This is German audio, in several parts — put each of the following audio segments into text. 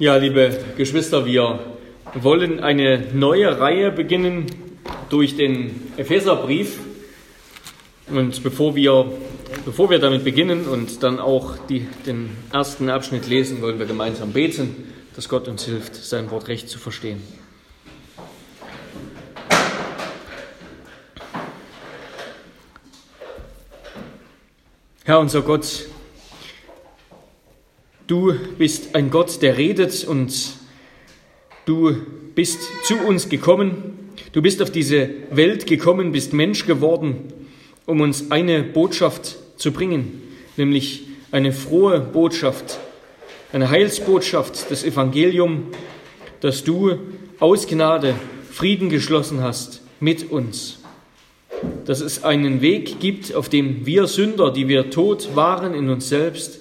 Ja, liebe Geschwister, wir wollen eine neue Reihe beginnen durch den Epheserbrief. Und bevor wir, bevor wir damit beginnen und dann auch die, den ersten Abschnitt lesen, wollen wir gemeinsam beten, dass Gott uns hilft, sein Wort recht zu verstehen. Herr unser Gott, du bist ein Gott, der redet und du bist zu uns gekommen. Du bist auf diese Welt gekommen, bist Mensch geworden, um uns eine Botschaft zu bringen, nämlich eine frohe Botschaft, eine Heilsbotschaft, das Evangelium, dass du aus Gnade Frieden geschlossen hast mit uns dass es einen Weg gibt, auf dem wir Sünder, die wir tot waren in uns selbst,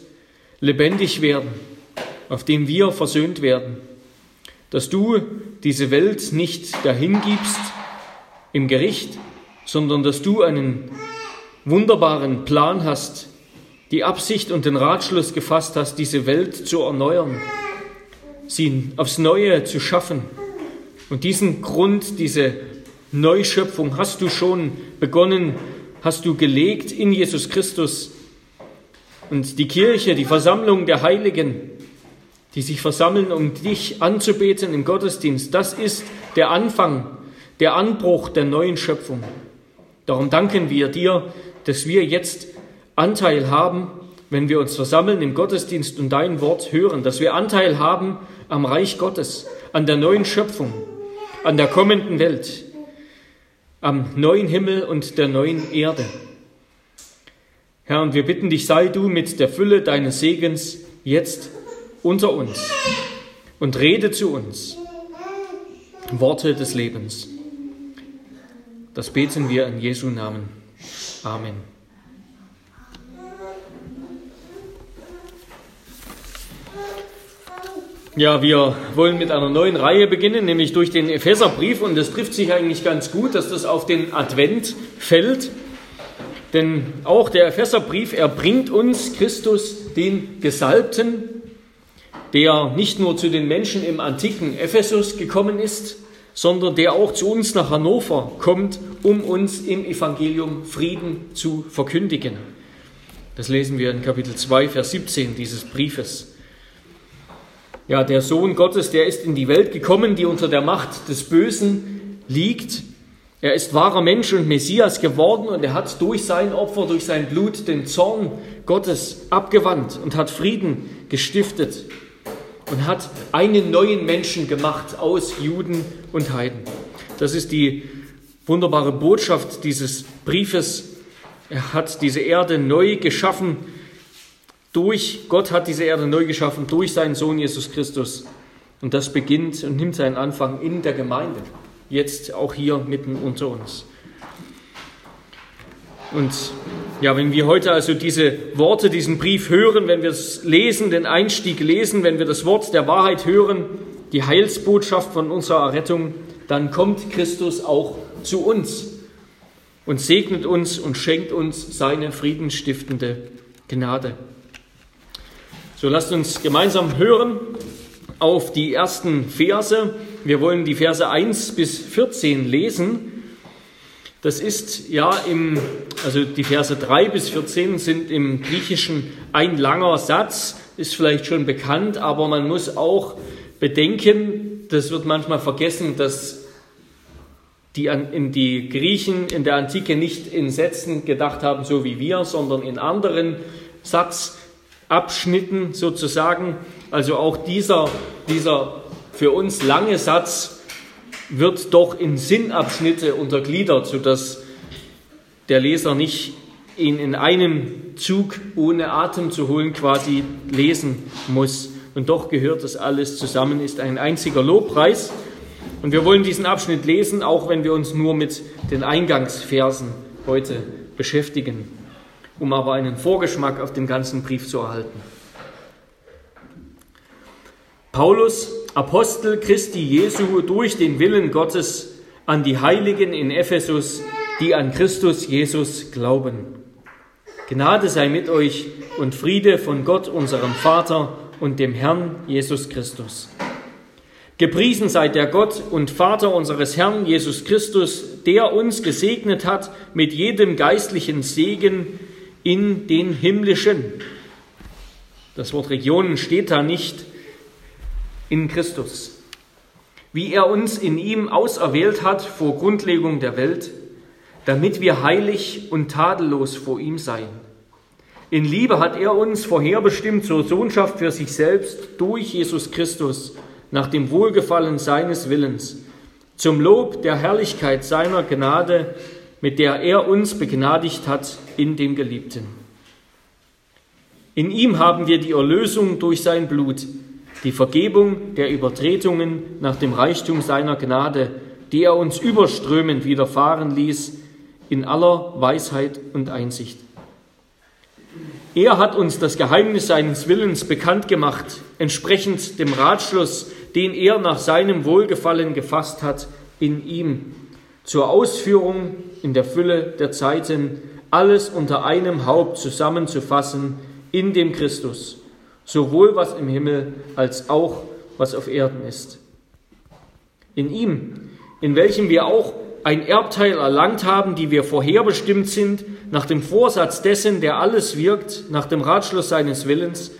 lebendig werden, auf dem wir versöhnt werden, dass du diese Welt nicht dahingibst im Gericht, sondern dass du einen wunderbaren Plan hast, die Absicht und den Ratschluss gefasst hast, diese Welt zu erneuern, sie aufs Neue zu schaffen und diesen Grund, diese Neuschöpfung hast du schon begonnen, hast du gelegt in Jesus Christus. Und die Kirche, die Versammlung der Heiligen, die sich versammeln, um dich anzubeten im Gottesdienst, das ist der Anfang, der Anbruch der neuen Schöpfung. Darum danken wir dir, dass wir jetzt Anteil haben, wenn wir uns versammeln im Gottesdienst und dein Wort hören, dass wir Anteil haben am Reich Gottes, an der neuen Schöpfung, an der kommenden Welt am neuen Himmel und der neuen Erde. Herr, und wir bitten dich, sei du mit der Fülle deines Segens jetzt unter uns und rede zu uns Worte des Lebens. Das beten wir in Jesu Namen. Amen. Ja, wir wollen mit einer neuen Reihe beginnen, nämlich durch den Epheserbrief. Und es trifft sich eigentlich ganz gut, dass das auf den Advent fällt. Denn auch der Epheserbrief, er bringt uns Christus, den Gesalbten, der nicht nur zu den Menschen im antiken Ephesus gekommen ist, sondern der auch zu uns nach Hannover kommt, um uns im Evangelium Frieden zu verkündigen. Das lesen wir in Kapitel 2, Vers 17 dieses Briefes. Ja, der Sohn Gottes, der ist in die Welt gekommen, die unter der Macht des Bösen liegt. Er ist wahrer Mensch und Messias geworden und er hat durch sein Opfer, durch sein Blut den Zorn Gottes abgewandt und hat Frieden gestiftet und hat einen neuen Menschen gemacht aus Juden und Heiden. Das ist die wunderbare Botschaft dieses Briefes. Er hat diese Erde neu geschaffen durch Gott hat diese Erde neu geschaffen, durch seinen Sohn Jesus Christus. Und das beginnt und nimmt seinen Anfang in der Gemeinde, jetzt auch hier mitten unter uns. Und ja, wenn wir heute also diese Worte, diesen Brief hören, wenn wir es lesen, den Einstieg lesen, wenn wir das Wort der Wahrheit hören, die Heilsbotschaft von unserer Errettung, dann kommt Christus auch zu uns und segnet uns und schenkt uns seine friedenstiftende Gnade. So lasst uns gemeinsam hören auf die ersten Verse. Wir wollen die Verse 1 bis 14 lesen. Das ist ja im, also die Verse 3 bis 14 sind im Griechischen ein langer Satz, ist vielleicht schon bekannt, aber man muss auch bedenken, das wird manchmal vergessen, dass die, in die Griechen in der Antike nicht in Sätzen gedacht haben, so wie wir, sondern in anderen Satz, Abschnitten sozusagen. Also auch dieser, dieser für uns lange Satz wird doch in Sinnabschnitte untergliedert, sodass der Leser nicht ihn in einem Zug ohne Atem zu holen quasi lesen muss. Und doch gehört das alles zusammen, ist ein einziger Lobpreis. Und wir wollen diesen Abschnitt lesen, auch wenn wir uns nur mit den Eingangsversen heute beschäftigen um aber einen Vorgeschmack auf den ganzen Brief zu erhalten. Paulus, Apostel Christi Jesu durch den Willen Gottes an die Heiligen in Ephesus, die an Christus Jesus glauben. Gnade sei mit euch und Friede von Gott, unserem Vater und dem Herrn Jesus Christus. Gepriesen sei der Gott und Vater unseres Herrn Jesus Christus, der uns gesegnet hat mit jedem geistlichen Segen in den himmlischen. Das Wort Regionen steht da nicht in Christus. Wie er uns in ihm auserwählt hat vor Grundlegung der Welt, damit wir heilig und tadellos vor ihm seien. In Liebe hat er uns vorherbestimmt zur Sohnschaft für sich selbst durch Jesus Christus nach dem Wohlgefallen seines Willens, zum Lob der Herrlichkeit seiner Gnade, mit der er uns begnadigt hat in dem Geliebten. In ihm haben wir die Erlösung durch sein Blut, die Vergebung der Übertretungen nach dem Reichtum seiner Gnade, die er uns überströmend widerfahren ließ, in aller Weisheit und Einsicht. Er hat uns das Geheimnis seines Willens bekannt gemacht, entsprechend dem Ratschluss, den er nach seinem Wohlgefallen gefasst hat in ihm, zur Ausführung in der Fülle der Zeiten alles unter einem Haupt zusammenzufassen in dem Christus, sowohl was im Himmel als auch was auf Erden ist. In ihm, in welchem wir auch ein Erbteil erlangt haben, die wir vorherbestimmt sind, nach dem Vorsatz dessen, der alles wirkt, nach dem Ratschluss seines Willens,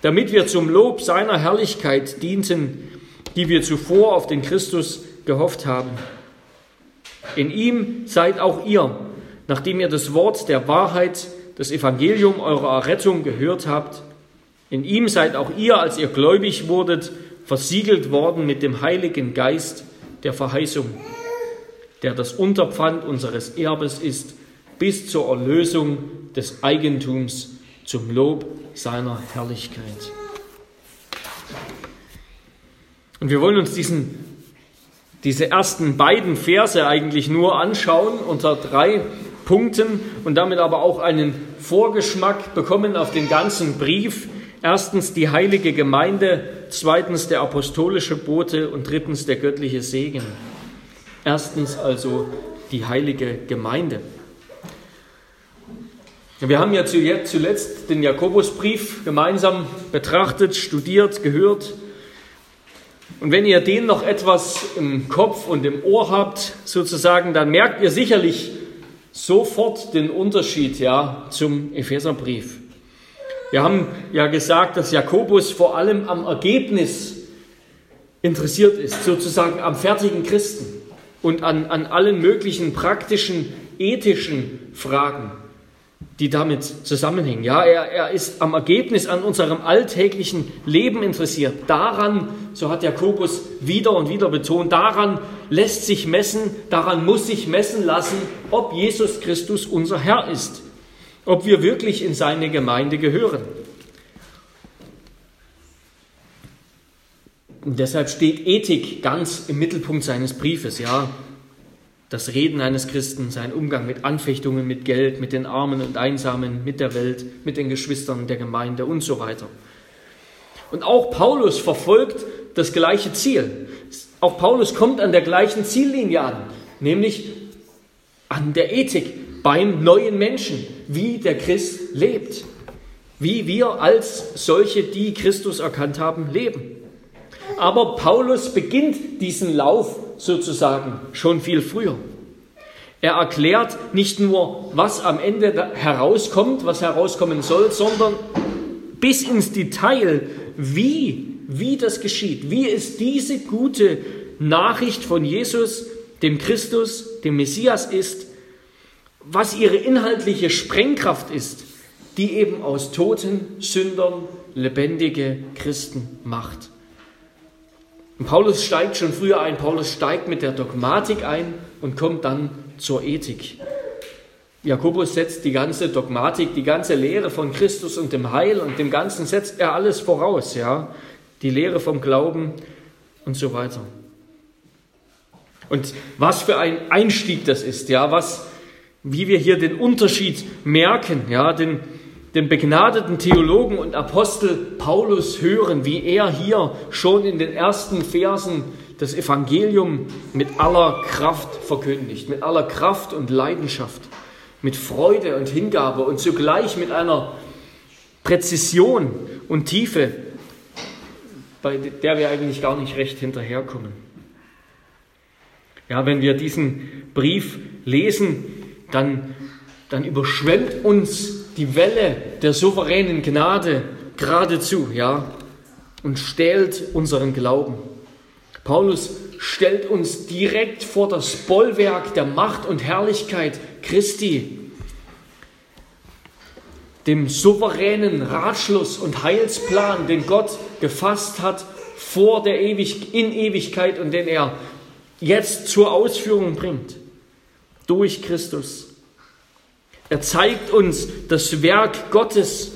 damit wir zum Lob seiner Herrlichkeit dienten, die wir zuvor auf den Christus gehofft haben. In ihm seid auch ihr, nachdem ihr das Wort der Wahrheit, das Evangelium eurer Errettung gehört habt, in ihm seid auch ihr, als ihr gläubig wurdet, versiegelt worden mit dem Heiligen Geist der Verheißung der das Unterpfand unseres Erbes ist, bis zur Erlösung des Eigentums zum Lob seiner Herrlichkeit. Und wir wollen uns diesen, diese ersten beiden Verse eigentlich nur anschauen unter drei Punkten und damit aber auch einen Vorgeschmack bekommen auf den ganzen Brief. Erstens die heilige Gemeinde, zweitens der apostolische Bote und drittens der göttliche Segen. Erstens also die heilige Gemeinde. Wir haben ja zuletzt den Jakobusbrief gemeinsam betrachtet, studiert, gehört. Und wenn ihr den noch etwas im Kopf und im Ohr habt, sozusagen, dann merkt ihr sicherlich sofort den Unterschied ja, zum Epheserbrief. Wir haben ja gesagt, dass Jakobus vor allem am Ergebnis interessiert ist, sozusagen am fertigen Christen und an, an allen möglichen praktischen, ethischen Fragen, die damit zusammenhängen. Ja, er, er ist am Ergebnis an unserem alltäglichen Leben interessiert. Daran, so hat Jakobus wieder und wieder betont, daran lässt sich messen, daran muss sich messen lassen, ob Jesus Christus unser Herr ist, ob wir wirklich in seine Gemeinde gehören. Und deshalb steht Ethik ganz im Mittelpunkt seines Briefes, ja. Das Reden eines Christen, sein Umgang mit Anfechtungen, mit Geld, mit den Armen und Einsamen, mit der Welt, mit den Geschwistern der Gemeinde und so weiter. Und auch Paulus verfolgt das gleiche Ziel. Auch Paulus kommt an der gleichen Ziellinie an, nämlich an der Ethik beim neuen Menschen, wie der Christ lebt, wie wir als solche, die Christus erkannt haben, leben. Aber Paulus beginnt diesen Lauf sozusagen schon viel früher. Er erklärt nicht nur, was am Ende herauskommt, was herauskommen soll, sondern bis ins Detail, wie, wie das geschieht, wie es diese gute Nachricht von Jesus, dem Christus, dem Messias ist, was ihre inhaltliche Sprengkraft ist, die eben aus toten Sündern lebendige Christen macht. Und Paulus steigt schon früher ein, Paulus steigt mit der Dogmatik ein und kommt dann zur Ethik. Jakobus setzt die ganze Dogmatik, die ganze Lehre von Christus und dem Heil und dem Ganzen setzt er alles voraus, ja. Die Lehre vom Glauben und so weiter. Und was für ein Einstieg das ist, ja, was, wie wir hier den Unterschied merken, ja, den, den begnadeten Theologen und Apostel Paulus hören, wie er hier schon in den ersten Versen das Evangelium mit aller Kraft verkündigt, mit aller Kraft und Leidenschaft, mit Freude und Hingabe und zugleich mit einer Präzision und Tiefe, bei der wir eigentlich gar nicht recht hinterherkommen. Ja, wenn wir diesen Brief lesen, dann, dann überschwemmt uns die Welle der souveränen Gnade geradezu, ja, und stählt unseren Glauben. Paulus stellt uns direkt vor das Bollwerk der Macht und Herrlichkeit Christi, dem souveränen Ratschluss und Heilsplan, den Gott gefasst hat vor der Ewig in Ewigkeit und den er jetzt zur Ausführung bringt durch Christus. Er zeigt uns das Werk Gottes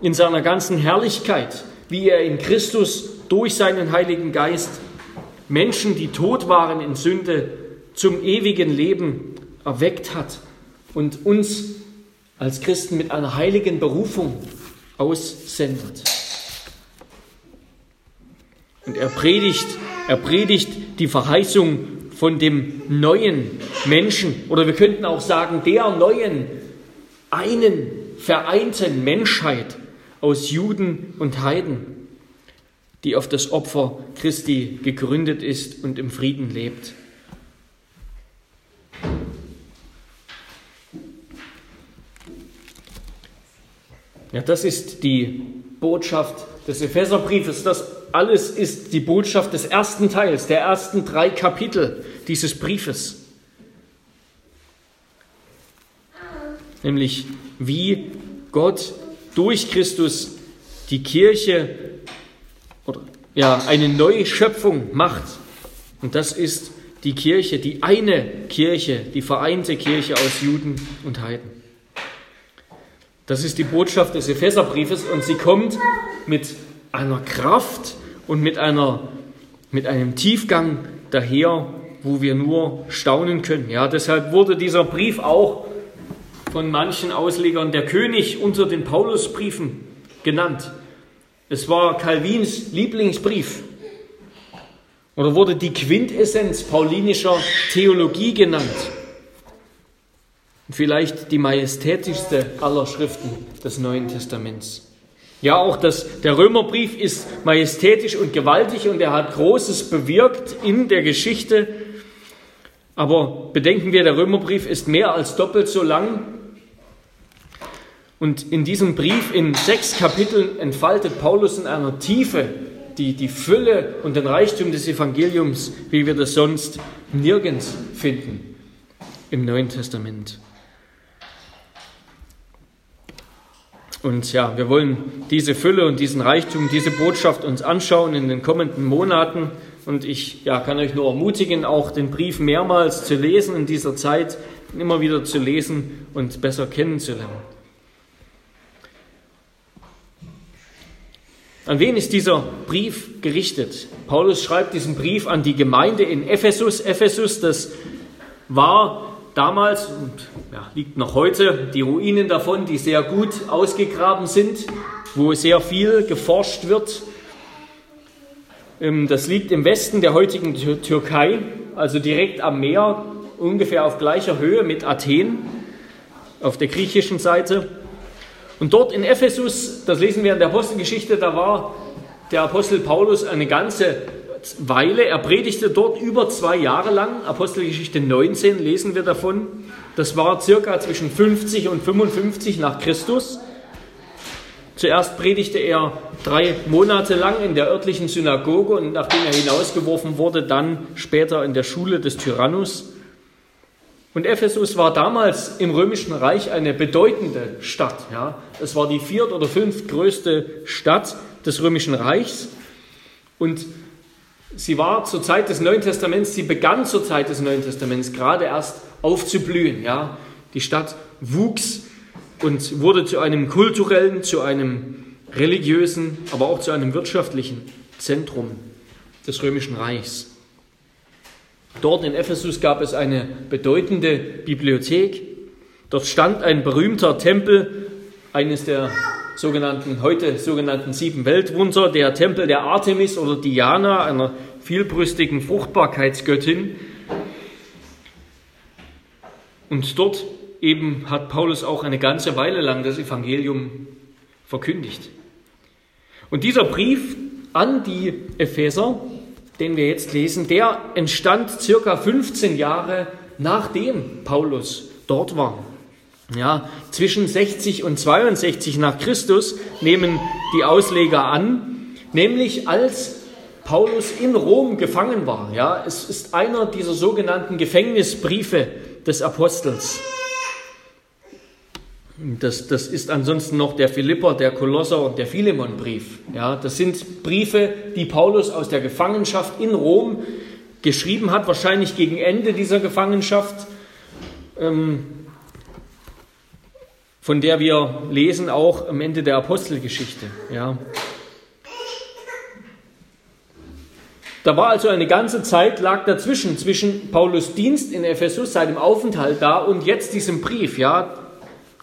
in seiner ganzen Herrlichkeit, wie er in Christus durch seinen Heiligen Geist Menschen, die tot waren in Sünde, zum ewigen Leben erweckt hat und uns als Christen mit einer heiligen Berufung aussendet. Und er predigt, er predigt die Verheißung von dem neuen Menschen oder wir könnten auch sagen der neuen, einen vereinten Menschheit aus Juden und Heiden die auf das Opfer Christi gegründet ist und im Frieden lebt. Ja, das ist die Botschaft des Epheserbriefes. Das alles ist die Botschaft des ersten Teils, der ersten drei Kapitel dieses Briefes. Nämlich wie Gott durch Christus die Kirche oder ja, eine neue Schöpfung macht. Und das ist die Kirche, die eine Kirche, die vereinte Kirche aus Juden und Heiden. Das ist die Botschaft des Epheserbriefes und sie kommt mit einer Kraft und mit, einer, mit einem Tiefgang daher, wo wir nur staunen können. Ja, deshalb wurde dieser Brief auch von manchen Auslegern der König unter den Paulusbriefen genannt. Es war Calvins Lieblingsbrief oder wurde die Quintessenz paulinischer Theologie genannt. Vielleicht die majestätischste aller Schriften des Neuen Testaments. Ja, auch das, der Römerbrief ist majestätisch und gewaltig und er hat Großes bewirkt in der Geschichte. Aber bedenken wir, der Römerbrief ist mehr als doppelt so lang und in diesem Brief in sechs Kapiteln entfaltet Paulus in einer Tiefe die, die Fülle und den Reichtum des Evangeliums, wie wir das sonst nirgends finden im Neuen Testament. Und ja, wir wollen diese Fülle und diesen Reichtum, diese Botschaft uns anschauen in den kommenden Monaten. Und ich ja, kann euch nur ermutigen, auch den Brief mehrmals zu lesen in dieser Zeit, immer wieder zu lesen und besser kennenzulernen. An wen ist dieser Brief gerichtet? Paulus schreibt diesen Brief an die Gemeinde in Ephesus. Ephesus, das war damals und ja, liegt noch heute die Ruinen davon, die sehr gut ausgegraben sind, wo sehr viel geforscht wird. Ähm, das liegt im Westen der heutigen Türkei, also direkt am Meer, ungefähr auf gleicher Höhe mit Athen auf der griechischen Seite. Und dort in Ephesus, das lesen wir in der Apostelgeschichte, da war der Apostel Paulus eine ganze Weile. Er predigte dort über zwei Jahre lang. Apostelgeschichte 19 lesen wir davon. Das war circa zwischen 50 und 55 nach Christus. Zuerst predigte er drei Monate lang in der örtlichen Synagoge und nachdem er hinausgeworfen wurde, dann später in der Schule des Tyrannus. Und Ephesus war damals im Römischen Reich eine bedeutende Stadt. Ja. Es war die viert- oder fünftgrößte Stadt des Römischen Reichs. Und sie war zur Zeit des Neuen Testaments, sie begann zur Zeit des Neuen Testaments gerade erst aufzublühen. Ja. Die Stadt wuchs und wurde zu einem kulturellen, zu einem religiösen, aber auch zu einem wirtschaftlichen Zentrum des Römischen Reichs. Dort in Ephesus gab es eine bedeutende Bibliothek. Dort stand ein berühmter Tempel, eines der sogenannten, heute sogenannten sieben Weltwunder, der Tempel der Artemis oder Diana, einer vielbrüstigen Fruchtbarkeitsgöttin. Und dort eben hat Paulus auch eine ganze Weile lang das Evangelium verkündigt. Und dieser Brief an die Epheser, den wir jetzt lesen, der entstand circa 15 Jahre nachdem Paulus dort war. Ja, zwischen 60 und 62 nach Christus nehmen die Ausleger an, nämlich als Paulus in Rom gefangen war. Ja, es ist einer dieser sogenannten Gefängnisbriefe des Apostels. Das, das ist ansonsten noch der Philipper, der Kolosser und der Philemon-Brief. Ja, das sind Briefe, die Paulus aus der Gefangenschaft in Rom geschrieben hat, wahrscheinlich gegen Ende dieser Gefangenschaft. Ähm, von der wir lesen auch am Ende der Apostelgeschichte. Ja. Da war also eine ganze Zeit lag dazwischen, zwischen Paulus Dienst in Ephesus, seinem Aufenthalt da und jetzt diesem Brief, ja,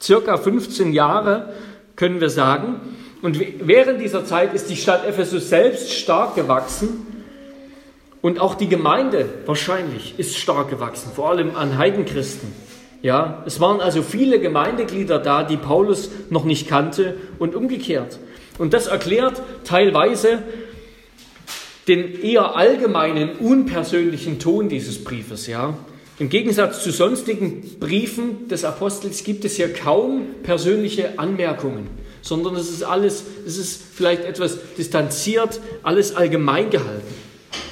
circa 15 Jahre können wir sagen. Und während dieser Zeit ist die Stadt Ephesus selbst stark gewachsen und auch die Gemeinde wahrscheinlich ist stark gewachsen, vor allem an Heidenchristen. Ja, es waren also viele Gemeindeglieder da, die Paulus noch nicht kannte und umgekehrt. Und das erklärt teilweise den eher allgemeinen, unpersönlichen Ton dieses Briefes. Ja. Im Gegensatz zu sonstigen Briefen des Apostels gibt es hier kaum persönliche Anmerkungen, sondern es ist alles, es ist vielleicht etwas distanziert, alles allgemein gehalten.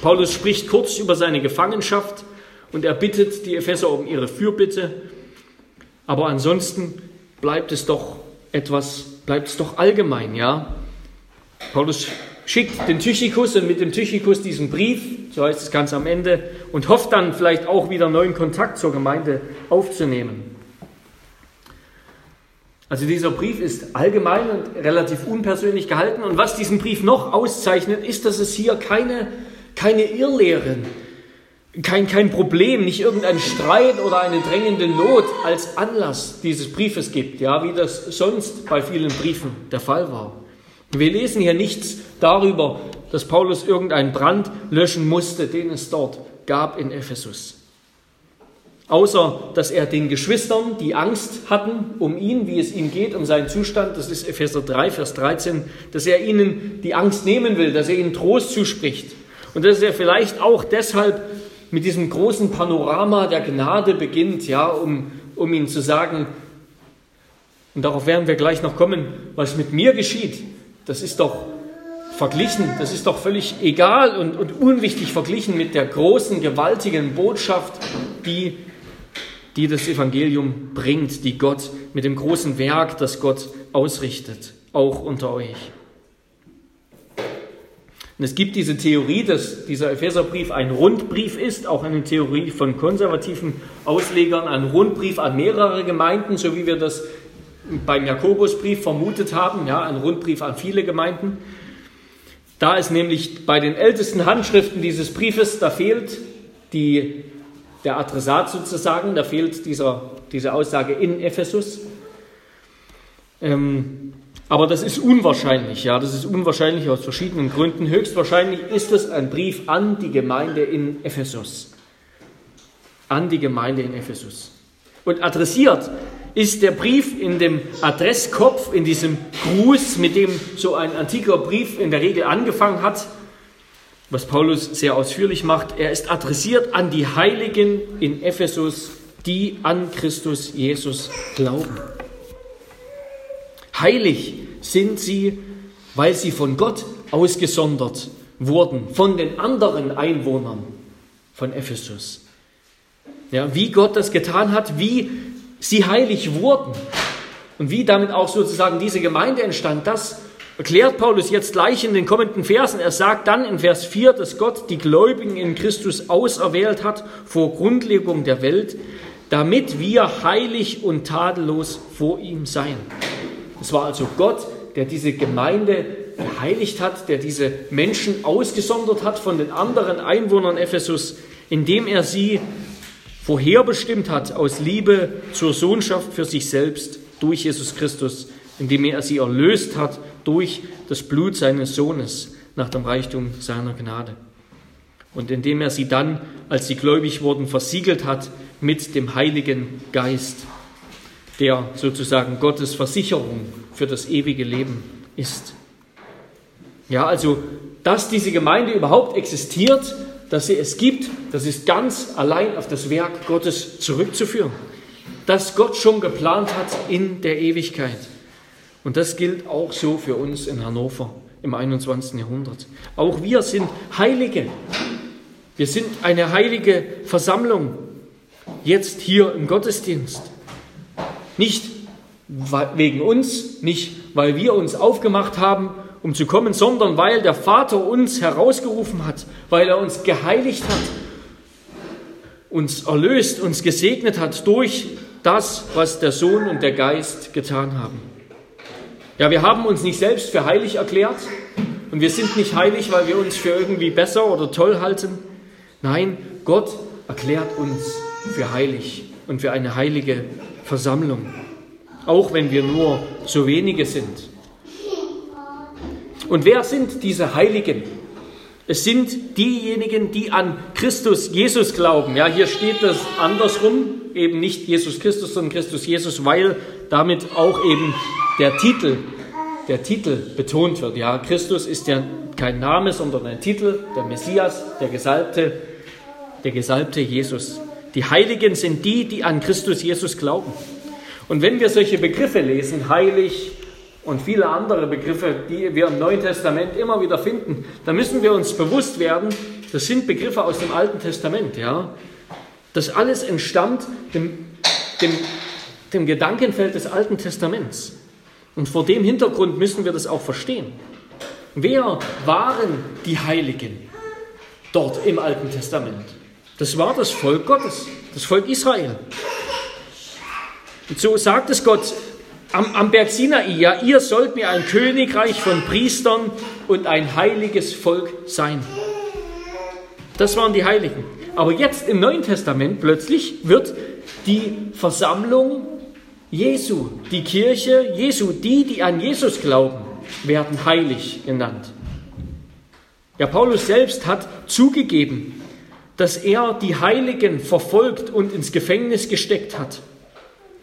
Paulus spricht kurz über seine Gefangenschaft und er bittet die Epheser um ihre Fürbitte aber ansonsten bleibt es doch etwas, bleibt es doch allgemein, ja. Paulus schickt den Tychikus und mit dem Tychikus diesen Brief, so heißt es ganz am Ende, und hofft dann vielleicht auch wieder neuen Kontakt zur Gemeinde aufzunehmen. Also dieser Brief ist allgemein und relativ unpersönlich gehalten. Und was diesen Brief noch auszeichnet, ist, dass es hier keine, keine Irrlehren kein, kein Problem, nicht irgendein Streit oder eine drängende Not als Anlass dieses Briefes gibt, ja, wie das sonst bei vielen Briefen der Fall war. Wir lesen hier nichts darüber, dass Paulus irgendeinen Brand löschen musste, den es dort gab in Ephesus. Außer, dass er den Geschwistern, die Angst hatten um ihn, wie es ihm geht, um seinen Zustand, das ist Epheser 3, Vers 13, dass er ihnen die Angst nehmen will, dass er ihnen Trost zuspricht. Und dass er vielleicht auch deshalb mit diesem großen Panorama der Gnade beginnt, ja, um, um ihnen zu sagen, und darauf werden wir gleich noch kommen, was mit mir geschieht, das ist doch verglichen, das ist doch völlig egal und, und unwichtig verglichen mit der großen, gewaltigen Botschaft, die, die das Evangelium bringt, die Gott mit dem großen Werk, das Gott ausrichtet, auch unter euch. Und es gibt diese Theorie, dass dieser Epheserbrief ein Rundbrief ist, auch eine Theorie von konservativen Auslegern, ein Rundbrief an mehrere Gemeinden, so wie wir das beim Jakobusbrief vermutet haben, ja, ein Rundbrief an viele Gemeinden. Da ist nämlich bei den ältesten Handschriften dieses Briefes, da fehlt die, der Adressat sozusagen, da fehlt dieser, diese Aussage in Ephesus. Ähm, aber das ist unwahrscheinlich, ja, das ist unwahrscheinlich aus verschiedenen Gründen. Höchstwahrscheinlich ist es ein Brief an die Gemeinde in Ephesus. An die Gemeinde in Ephesus. Und adressiert ist der Brief in dem Adresskopf, in diesem Gruß, mit dem so ein antiker Brief in der Regel angefangen hat, was Paulus sehr ausführlich macht. Er ist adressiert an die Heiligen in Ephesus, die an Christus Jesus glauben. Heilig sind sie, weil sie von Gott ausgesondert wurden, von den anderen Einwohnern von Ephesus. Ja, wie Gott das getan hat, wie sie heilig wurden und wie damit auch sozusagen diese Gemeinde entstand, das erklärt Paulus jetzt gleich in den kommenden Versen. Er sagt dann in Vers 4, dass Gott die Gläubigen in Christus auserwählt hat vor Grundlegung der Welt, damit wir heilig und tadellos vor ihm seien. Es war also Gott, der diese Gemeinde geheiligt hat, der diese Menschen ausgesondert hat von den anderen Einwohnern Ephesus, indem er sie vorherbestimmt hat aus Liebe zur Sohnschaft für sich selbst durch Jesus Christus, indem er sie erlöst hat durch das Blut seines Sohnes nach dem Reichtum seiner Gnade. Und indem er sie dann, als sie gläubig wurden, versiegelt hat mit dem Heiligen Geist der sozusagen Gottes Versicherung für das ewige Leben ist. Ja, also dass diese Gemeinde überhaupt existiert, dass sie es gibt, das ist ganz allein auf das Werk Gottes zurückzuführen, das Gott schon geplant hat in der Ewigkeit. Und das gilt auch so für uns in Hannover im 21. Jahrhundert. Auch wir sind Heilige. Wir sind eine heilige Versammlung, jetzt hier im Gottesdienst. Nicht wegen uns, nicht weil wir uns aufgemacht haben, um zu kommen, sondern weil der Vater uns herausgerufen hat, weil er uns geheiligt hat, uns erlöst, uns gesegnet hat durch das, was der Sohn und der Geist getan haben. Ja, wir haben uns nicht selbst für heilig erklärt und wir sind nicht heilig, weil wir uns für irgendwie besser oder toll halten. Nein, Gott erklärt uns für heilig und für eine heilige Versammlung, auch wenn wir nur so wenige sind. Und wer sind diese Heiligen? Es sind diejenigen, die an Christus Jesus glauben. Ja, hier steht das andersrum, eben nicht Jesus Christus, sondern Christus Jesus, weil damit auch eben der Titel, der Titel betont wird. Ja, Christus ist ja kein Name, sondern ein Titel, der Messias, der Gesalbte, der Gesalbte Jesus. Die Heiligen sind die, die an Christus Jesus glauben. Und wenn wir solche Begriffe lesen, heilig und viele andere Begriffe, die wir im Neuen Testament immer wieder finden, dann müssen wir uns bewusst werden, das sind Begriffe aus dem Alten Testament. Ja? Das alles entstammt dem, dem, dem Gedankenfeld des Alten Testaments. Und vor dem Hintergrund müssen wir das auch verstehen. Wer waren die Heiligen dort im Alten Testament? Das war das Volk Gottes, das Volk Israel. Und so sagt es Gott am, am Berg Sinai, ja, ihr sollt mir ein Königreich von Priestern und ein heiliges Volk sein. Das waren die Heiligen. Aber jetzt im Neuen Testament plötzlich wird die Versammlung Jesu, die Kirche Jesu, die, die an Jesus glauben, werden heilig genannt. Ja, Paulus selbst hat zugegeben, dass er die Heiligen verfolgt und ins Gefängnis gesteckt hat.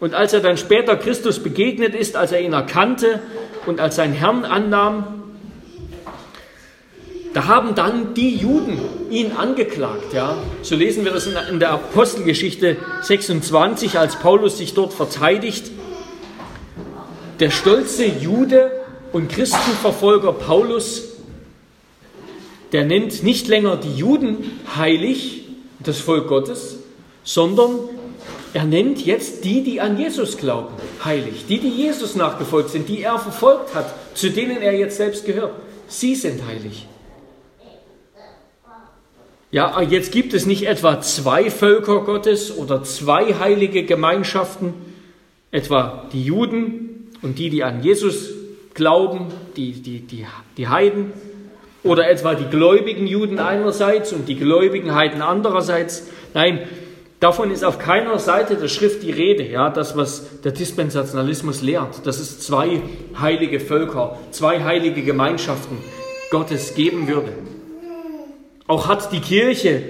Und als er dann später Christus begegnet ist, als er ihn erkannte und als sein Herrn annahm, da haben dann die Juden ihn angeklagt. Ja? So lesen wir das in der Apostelgeschichte 26, als Paulus sich dort verteidigt. Der stolze Jude und Christenverfolger Paulus der nennt nicht länger die Juden heilig, das Volk Gottes, sondern er nennt jetzt die, die an Jesus glauben, heilig. Die, die Jesus nachgefolgt sind, die er verfolgt hat, zu denen er jetzt selbst gehört. Sie sind heilig. Ja, jetzt gibt es nicht etwa zwei Völker Gottes oder zwei heilige Gemeinschaften, etwa die Juden und die, die an Jesus glauben, die, die, die, die Heiden, oder etwa die gläubigen Juden einerseits und die gläubigen Heiden andererseits. Nein, davon ist auf keiner Seite der Schrift die Rede. Ja, das, was der Dispensationalismus lehrt, dass es zwei heilige Völker, zwei heilige Gemeinschaften Gottes geben würde. Auch hat die Kirche,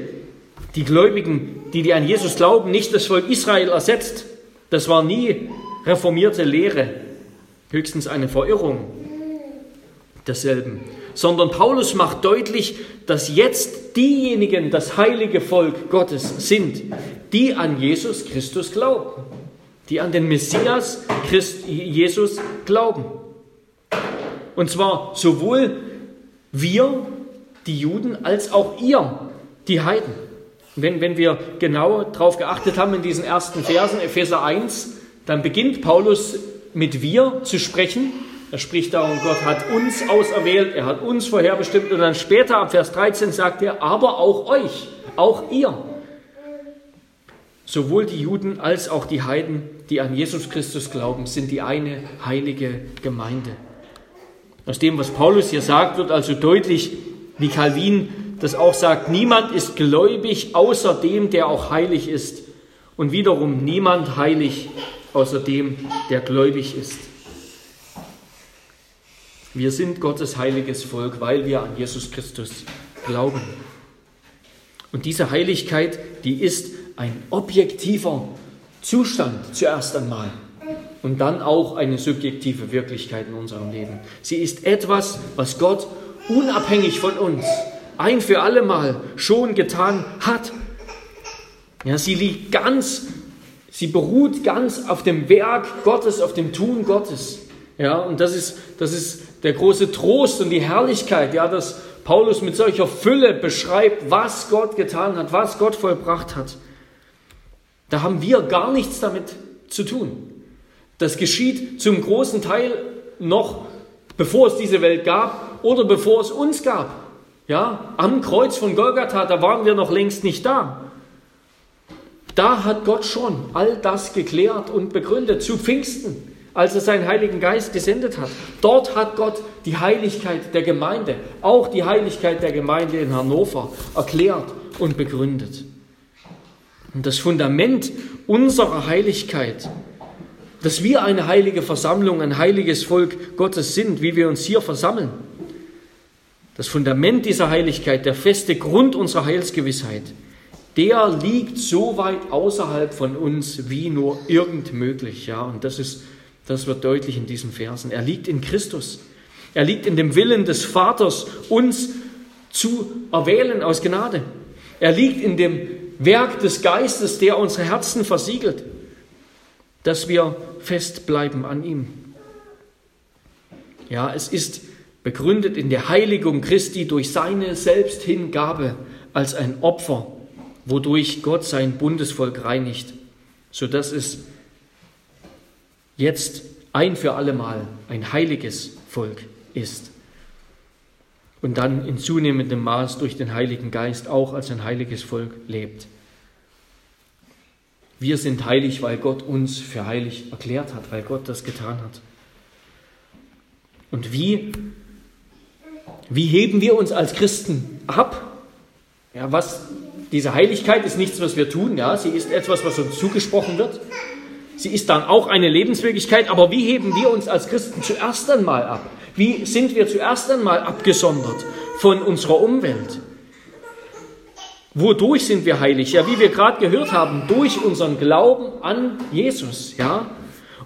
die Gläubigen, die, die an Jesus glauben, nicht das Volk Israel ersetzt. Das war nie reformierte Lehre, höchstens eine Verirrung derselben sondern Paulus macht deutlich, dass jetzt diejenigen das heilige Volk Gottes sind, die an Jesus Christus glauben, die an den Messias Christ, Jesus glauben. Und zwar sowohl wir, die Juden, als auch ihr, die Heiden. Wenn, wenn wir genau darauf geachtet haben in diesen ersten Versen, Epheser 1, dann beginnt Paulus mit wir zu sprechen er spricht darum, Gott hat uns auserwählt, er hat uns vorherbestimmt und dann später ab Vers 13 sagt er, aber auch euch, auch ihr. Sowohl die Juden als auch die Heiden, die an Jesus Christus glauben, sind die eine heilige Gemeinde. Aus dem, was Paulus hier sagt, wird also deutlich, wie Calvin das auch sagt, niemand ist gläubig außer dem, der auch heilig ist. Und wiederum niemand heilig außer dem, der gläubig ist. Wir sind Gottes heiliges Volk, weil wir an Jesus Christus glauben. Und diese Heiligkeit, die ist ein objektiver Zustand zuerst einmal und dann auch eine subjektive Wirklichkeit in unserem Leben. Sie ist etwas, was Gott unabhängig von uns, ein für alle Mal schon getan hat. Ja, sie liegt ganz, sie beruht ganz auf dem Werk Gottes, auf dem Tun Gottes. Ja, und das ist, das ist der große Trost und die Herrlichkeit, ja, dass Paulus mit solcher Fülle beschreibt, was Gott getan hat, was Gott vollbracht hat. Da haben wir gar nichts damit zu tun. Das geschieht zum großen Teil noch, bevor es diese Welt gab oder bevor es uns gab. Ja, am Kreuz von Golgatha, da waren wir noch längst nicht da. Da hat Gott schon all das geklärt und begründet zu Pfingsten als er seinen Heiligen Geist gesendet hat. Dort hat Gott die Heiligkeit der Gemeinde, auch die Heiligkeit der Gemeinde in Hannover, erklärt und begründet. Und das Fundament unserer Heiligkeit, dass wir eine heilige Versammlung, ein heiliges Volk Gottes sind, wie wir uns hier versammeln, das Fundament dieser Heiligkeit, der feste Grund unserer Heilsgewissheit, der liegt so weit außerhalb von uns wie nur irgend möglich. Ja, und das ist das wird deutlich in diesen Versen. Er liegt in Christus. Er liegt in dem Willen des Vaters, uns zu erwählen aus Gnade. Er liegt in dem Werk des Geistes, der unsere Herzen versiegelt, dass wir festbleiben an ihm. Ja, es ist begründet in der Heiligung Christi durch seine Selbsthingabe als ein Opfer, wodurch Gott sein Bundesvolk reinigt, sodass es jetzt ein für allemal ein heiliges Volk ist und dann in zunehmendem Maß durch den Heiligen Geist auch als ein heiliges Volk lebt. Wir sind heilig, weil Gott uns für heilig erklärt hat, weil Gott das getan hat. Und wie, wie heben wir uns als Christen ab? Ja, was, diese Heiligkeit ist nichts, was wir tun, ja, sie ist etwas, was uns zugesprochen wird. Sie ist dann auch eine Lebenswirklichkeit, aber wie heben wir uns als Christen zuerst einmal ab? Wie sind wir zuerst einmal abgesondert von unserer Umwelt? Wodurch sind wir heilig? Ja, wie wir gerade gehört haben, durch unseren Glauben an Jesus, ja?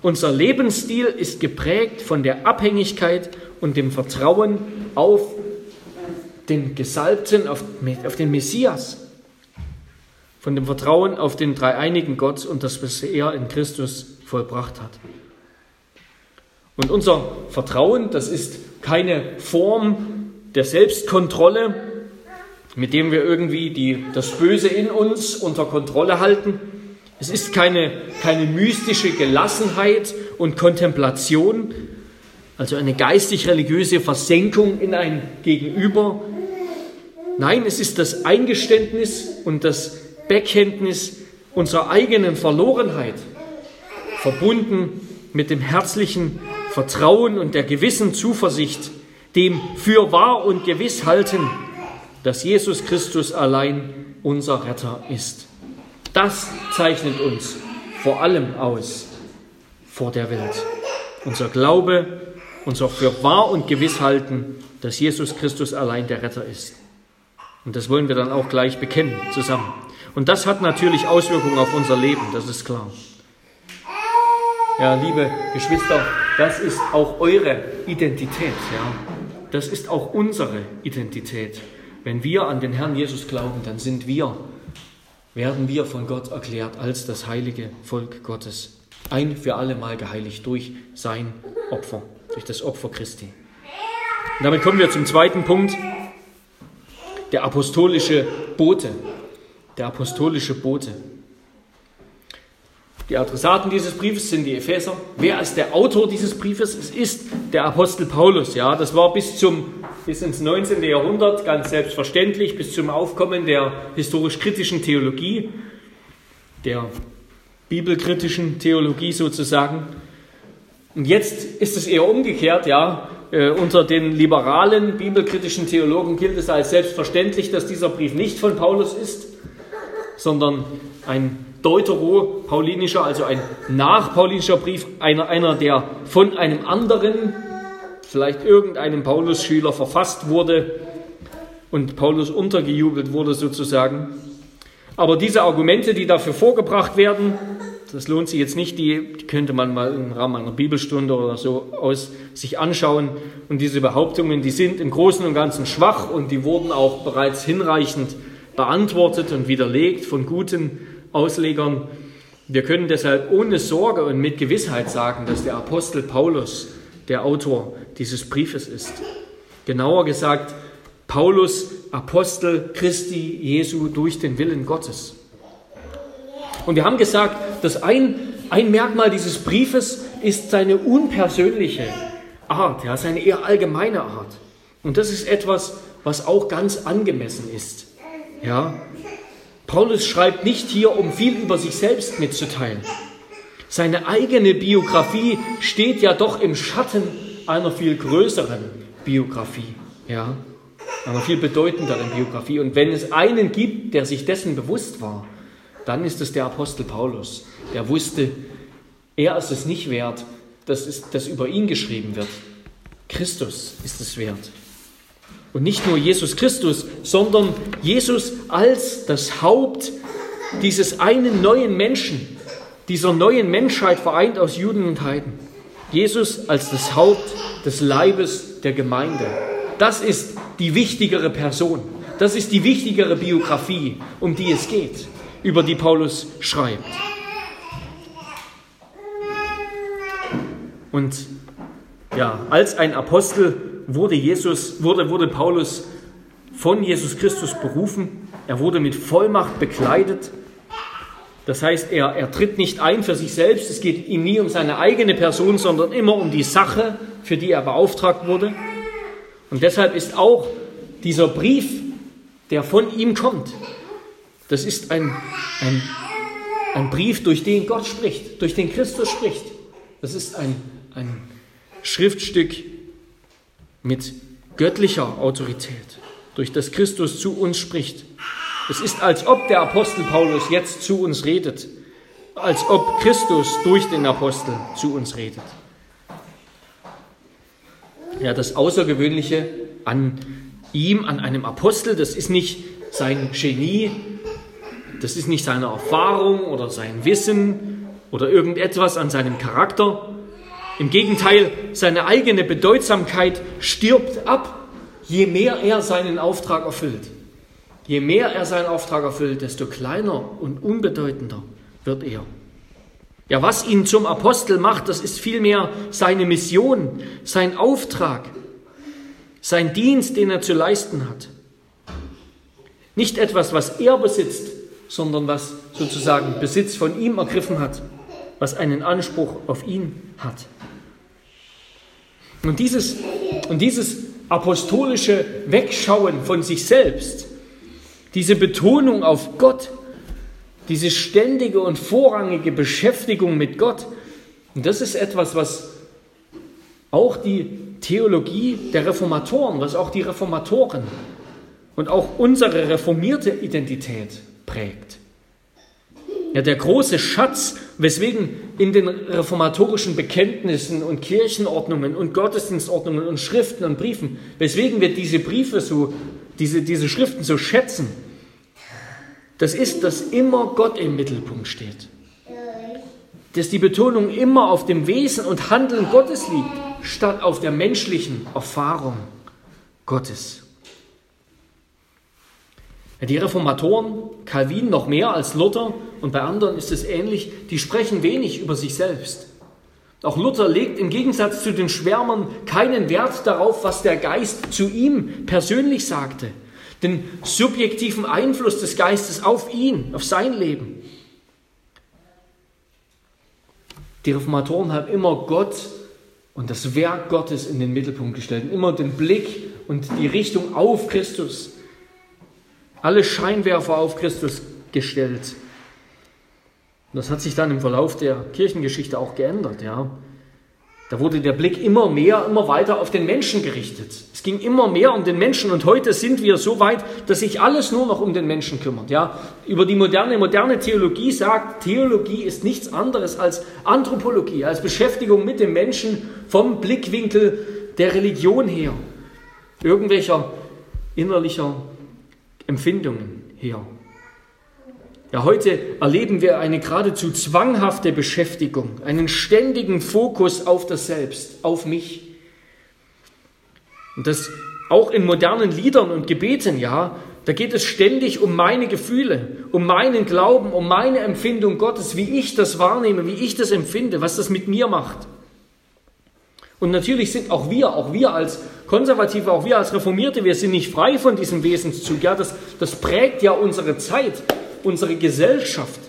Unser Lebensstil ist geprägt von der Abhängigkeit und dem Vertrauen auf den Gesalbten, auf, auf den Messias von dem Vertrauen auf den dreieinigen Gott und das, was er in Christus vollbracht hat. Und unser Vertrauen, das ist keine Form der Selbstkontrolle, mit dem wir irgendwie die, das Böse in uns unter Kontrolle halten. Es ist keine, keine mystische Gelassenheit und Kontemplation, also eine geistig-religiöse Versenkung in ein Gegenüber. Nein, es ist das Eingeständnis und das Bekenntnis unserer eigenen Verlorenheit, verbunden mit dem herzlichen Vertrauen und der gewissen Zuversicht, dem für wahr und gewiss halten, dass Jesus Christus allein unser Retter ist. Das zeichnet uns vor allem aus vor der Welt. Unser Glaube, unser für wahr und gewiss halten, dass Jesus Christus allein der Retter ist. Und das wollen wir dann auch gleich bekennen zusammen. Und das hat natürlich Auswirkungen auf unser Leben, das ist klar. Ja, liebe Geschwister, das ist auch eure Identität. Ja. Das ist auch unsere Identität. Wenn wir an den Herrn Jesus glauben, dann sind wir, werden wir von Gott erklärt als das heilige Volk Gottes. Ein für alle Mal geheiligt durch sein Opfer, durch das Opfer Christi. Und damit kommen wir zum zweiten Punkt, der apostolische Bote der apostolische Bote. Die Adressaten dieses Briefes sind die Epheser. Wer ist der Autor dieses Briefes? Es ist der Apostel Paulus. Ja, das war bis zum bis ins 19. Jahrhundert ganz selbstverständlich, bis zum Aufkommen der historisch-kritischen Theologie, der bibelkritischen Theologie sozusagen. Und jetzt ist es eher umgekehrt, ja. Äh, unter den liberalen bibelkritischen Theologen gilt es als selbstverständlich, dass dieser Brief nicht von Paulus ist, sondern ein deutero-paulinischer, also ein nachpaulinischer Brief, einer, einer, der von einem anderen, vielleicht irgendeinem Paulus-Schüler verfasst wurde und Paulus untergejubelt wurde sozusagen. Aber diese Argumente, die dafür vorgebracht werden, Das lohnt sich jetzt nicht, die könnte man mal im Rahmen einer Bibelstunde oder so aus sich anschauen. Und diese Behauptungen, die sind im Großen und Ganzen schwach und die wurden auch bereits hinreichend beantwortet und widerlegt von guten Auslegern. Wir können deshalb ohne Sorge und mit Gewissheit sagen, dass der Apostel Paulus der Autor dieses Briefes ist. Genauer gesagt, Paulus, Apostel Christi Jesu durch den Willen Gottes. Und wir haben gesagt, dass ein, ein Merkmal dieses Briefes ist seine unpersönliche Art, ja, seine eher allgemeine Art. Und das ist etwas, was auch ganz angemessen ist. Ja. Paulus schreibt nicht hier, um viel über sich selbst mitzuteilen. Seine eigene Biografie steht ja doch im Schatten einer viel größeren Biografie, ja, einer viel bedeutenderen Biografie. Und wenn es einen gibt, der sich dessen bewusst war, dann ist es der Apostel Paulus, der wusste, er ist es nicht wert, dass, es, dass über ihn geschrieben wird. Christus ist es wert. Und nicht nur Jesus Christus, sondern Jesus als das Haupt dieses einen neuen Menschen, dieser neuen Menschheit vereint aus Juden und Heiden. Jesus als das Haupt des Leibes der Gemeinde. Das ist die wichtigere Person. Das ist die wichtigere Biografie, um die es geht über die Paulus schreibt. Und ja, als ein Apostel wurde Jesus, wurde, wurde Paulus von Jesus Christus berufen. Er wurde mit Vollmacht bekleidet. Das heißt, er, er tritt nicht ein für sich selbst. Es geht ihm nie um seine eigene Person, sondern immer um die Sache, für die er beauftragt wurde. Und deshalb ist auch dieser Brief, der von ihm kommt, das ist ein, ein, ein Brief, durch den Gott spricht, durch den Christus spricht. Das ist ein, ein Schriftstück mit göttlicher Autorität, durch das Christus zu uns spricht. Es ist, als ob der Apostel Paulus jetzt zu uns redet, als ob Christus durch den Apostel zu uns redet. Ja, das Außergewöhnliche an ihm, an einem Apostel, das ist nicht sein Genie, das ist nicht seine Erfahrung oder sein Wissen oder irgendetwas an seinem Charakter. Im Gegenteil, seine eigene Bedeutsamkeit stirbt ab, je mehr er seinen Auftrag erfüllt. Je mehr er seinen Auftrag erfüllt, desto kleiner und unbedeutender wird er. Ja, was ihn zum Apostel macht, das ist vielmehr seine Mission, sein Auftrag, sein Dienst, den er zu leisten hat. Nicht etwas, was er besitzt, sondern was sozusagen Besitz von ihm ergriffen hat, was einen Anspruch auf ihn hat. Und dieses, und dieses apostolische Wegschauen von sich selbst, diese Betonung auf Gott, diese ständige und vorrangige Beschäftigung mit Gott, und das ist etwas, was auch die Theologie der Reformatoren, was auch die Reformatoren und auch unsere reformierte Identität prägt. Ja, der große Schatz, weswegen in den reformatorischen Bekenntnissen und Kirchenordnungen und Gottesdienstordnungen und Schriften und Briefen, weswegen wir diese Briefe so, diese, diese Schriften so schätzen, das ist, dass immer Gott im Mittelpunkt steht. Dass die Betonung immer auf dem Wesen und Handeln Gottes liegt, statt auf der menschlichen Erfahrung Gottes. Die Reformatoren, Calvin noch mehr als Luther und bei anderen ist es ähnlich, die sprechen wenig über sich selbst. Auch Luther legt im Gegensatz zu den Schwärmern keinen Wert darauf, was der Geist zu ihm persönlich sagte, den subjektiven Einfluss des Geistes auf ihn, auf sein Leben. Die Reformatoren haben immer Gott und das Werk Gottes in den Mittelpunkt gestellt, immer den Blick und die Richtung auf Christus alle Scheinwerfer auf Christus gestellt. das hat sich dann im Verlauf der Kirchengeschichte auch geändert, ja. Da wurde der Blick immer mehr, immer weiter auf den Menschen gerichtet. Es ging immer mehr um den Menschen und heute sind wir so weit, dass sich alles nur noch um den Menschen kümmert. Ja, über die moderne, moderne Theologie sagt, Theologie ist nichts anderes als Anthropologie, als Beschäftigung mit dem Menschen vom Blickwinkel der Religion her, irgendwelcher innerlicher Empfindungen her. Ja, heute erleben wir eine geradezu zwanghafte Beschäftigung, einen ständigen Fokus auf das Selbst, auf mich. Und das auch in modernen Liedern und Gebeten, ja, da geht es ständig um meine Gefühle, um meinen Glauben, um meine Empfindung Gottes, wie ich das wahrnehme, wie ich das empfinde, was das mit mir macht. Und natürlich sind auch wir, auch wir als Konservative, auch wir als Reformierte, wir sind nicht frei von diesem Wesenszug. Ja, das, das prägt ja unsere Zeit, unsere Gesellschaft.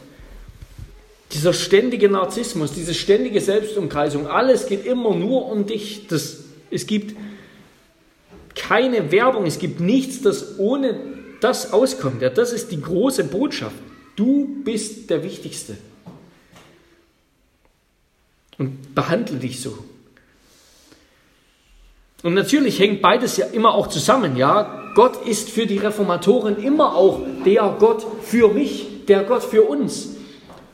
Dieser ständige Narzissmus, diese ständige Selbstumkreisung, alles geht immer nur um dich. Das, es gibt keine Werbung, es gibt nichts, das ohne das auskommt. Ja, das ist die große Botschaft. Du bist der Wichtigste. Und behandle dich so. Und natürlich hängt beides ja immer auch zusammen, ja. Gott ist für die Reformatoren immer auch der Gott für mich, der Gott für uns.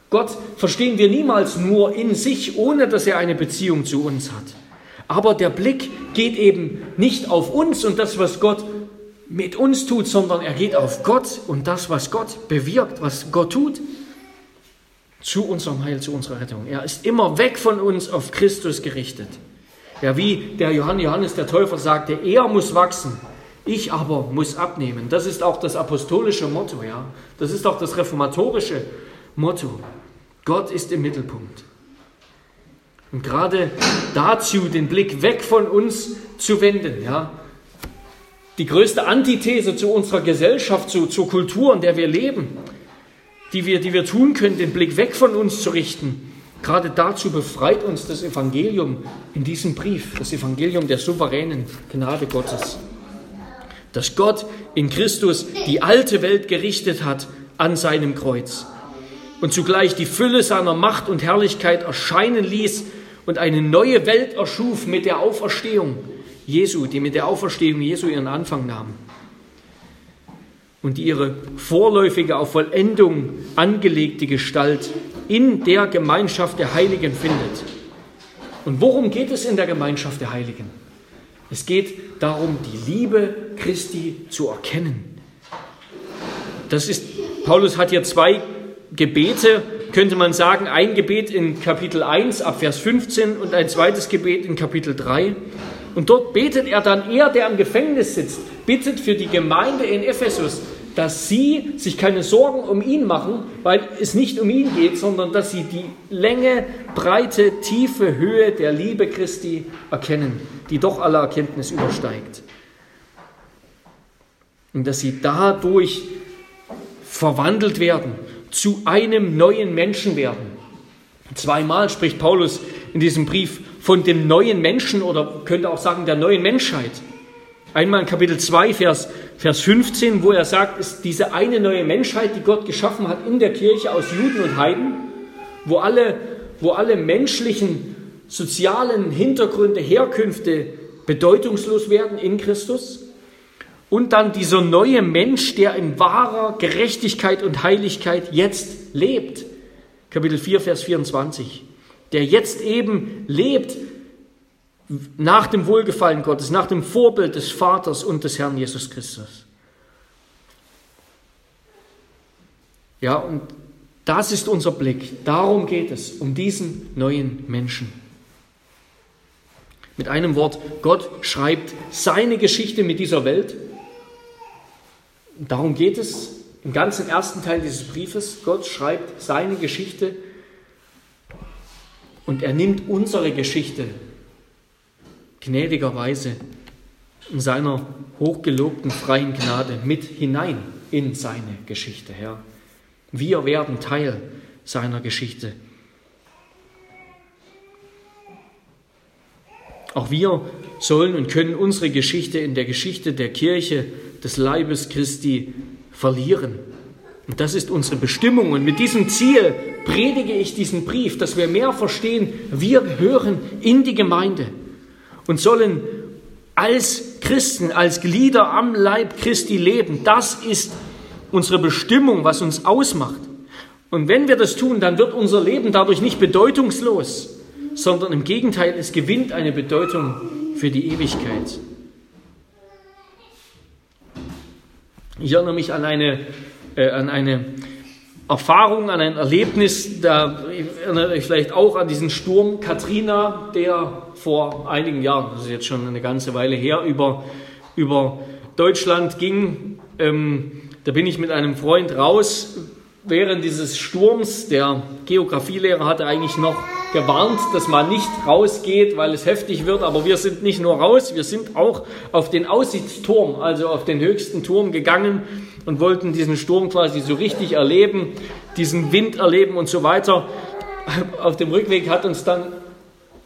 Gott verstehen wir niemals nur in sich, ohne dass er eine Beziehung zu uns hat. Aber der Blick geht eben nicht auf uns und das, was Gott mit uns tut, sondern er geht auf Gott und das, was Gott bewirkt, was Gott tut, zu unserem Heil, zu unserer Rettung. Er ist immer weg von uns auf Christus gerichtet. Ja, wie der Johannes der Täufer sagte, er muss wachsen, ich aber muss abnehmen. Das ist auch das apostolische Motto, ja. Das ist auch das reformatorische Motto. Gott ist im Mittelpunkt. Und gerade dazu den Blick weg von uns zu wenden, ja. Die größte Antithese zu unserer Gesellschaft, zu, zur Kultur, in der wir leben, die wir, die wir tun können, den Blick weg von uns zu richten, Gerade dazu befreit uns das Evangelium in diesem Brief, das Evangelium der souveränen Gnade Gottes. Dass Gott in Christus die alte Welt gerichtet hat an seinem Kreuz und zugleich die Fülle seiner Macht und Herrlichkeit erscheinen ließ und eine neue Welt erschuf mit der Auferstehung Jesu, die mit der Auferstehung Jesu ihren Anfang nahm und die ihre vorläufige auf Vollendung angelegte Gestalt in der Gemeinschaft der Heiligen findet. Und worum geht es in der Gemeinschaft der Heiligen? Es geht darum, die Liebe Christi zu erkennen. Das ist, Paulus hat hier zwei Gebete, könnte man sagen, ein Gebet in Kapitel 1 ab Vers 15 und ein zweites Gebet in Kapitel 3. Und dort betet er dann, er, der im Gefängnis sitzt, bittet für die Gemeinde in Ephesus, dass sie sich keine Sorgen um ihn machen, weil es nicht um ihn geht, sondern dass sie die Länge, Breite, Tiefe, Höhe der Liebe Christi erkennen, die doch alle Erkenntnis übersteigt. Und dass sie dadurch verwandelt werden, zu einem neuen Menschen werden. Zweimal spricht Paulus in diesem Brief von dem neuen Menschen oder könnte auch sagen der neuen Menschheit. Einmal in Kapitel 2, Vers, Vers 15, wo er sagt, ist diese eine neue Menschheit, die Gott geschaffen hat in der Kirche aus Juden und Heiden, wo alle, wo alle menschlichen, sozialen Hintergründe, Herkünfte bedeutungslos werden in Christus. Und dann dieser neue Mensch, der in wahrer Gerechtigkeit und Heiligkeit jetzt lebt. Kapitel 4, Vers 24. Der jetzt eben lebt nach dem Wohlgefallen Gottes, nach dem Vorbild des Vaters und des Herrn Jesus Christus. Ja, und das ist unser Blick. Darum geht es, um diesen neuen Menschen. Mit einem Wort, Gott schreibt seine Geschichte mit dieser Welt. Darum geht es im ganzen ersten Teil dieses Briefes. Gott schreibt seine Geschichte und er nimmt unsere Geschichte gnädigerweise in seiner hochgelobten freien Gnade mit hinein in seine Geschichte, Herr. Wir werden Teil seiner Geschichte. Auch wir sollen und können unsere Geschichte in der Geschichte der Kirche des Leibes Christi verlieren. Und das ist unsere Bestimmung. Und mit diesem Ziel predige ich diesen Brief, dass wir mehr verstehen, wir gehören in die Gemeinde und sollen als Christen, als Glieder am Leib Christi leben. Das ist unsere Bestimmung, was uns ausmacht. Und wenn wir das tun, dann wird unser Leben dadurch nicht bedeutungslos, sondern im Gegenteil, es gewinnt eine Bedeutung für die Ewigkeit. Ich erinnere mich an eine, äh, an eine Erfahrung, an ein Erlebnis, da erinnert euch vielleicht auch an diesen Sturm Katrina, der vor einigen Jahren, das ist jetzt schon eine ganze Weile her, über, über Deutschland ging. Ähm, da bin ich mit einem Freund raus während dieses Sturms. Der Geografielehrer hatte eigentlich noch gewarnt, dass man nicht rausgeht, weil es heftig wird. Aber wir sind nicht nur raus, wir sind auch auf den Aussichtsturm, also auf den höchsten Turm gegangen und wollten diesen Sturm quasi so richtig erleben, diesen Wind erleben und so weiter. Auf dem Rückweg hat uns dann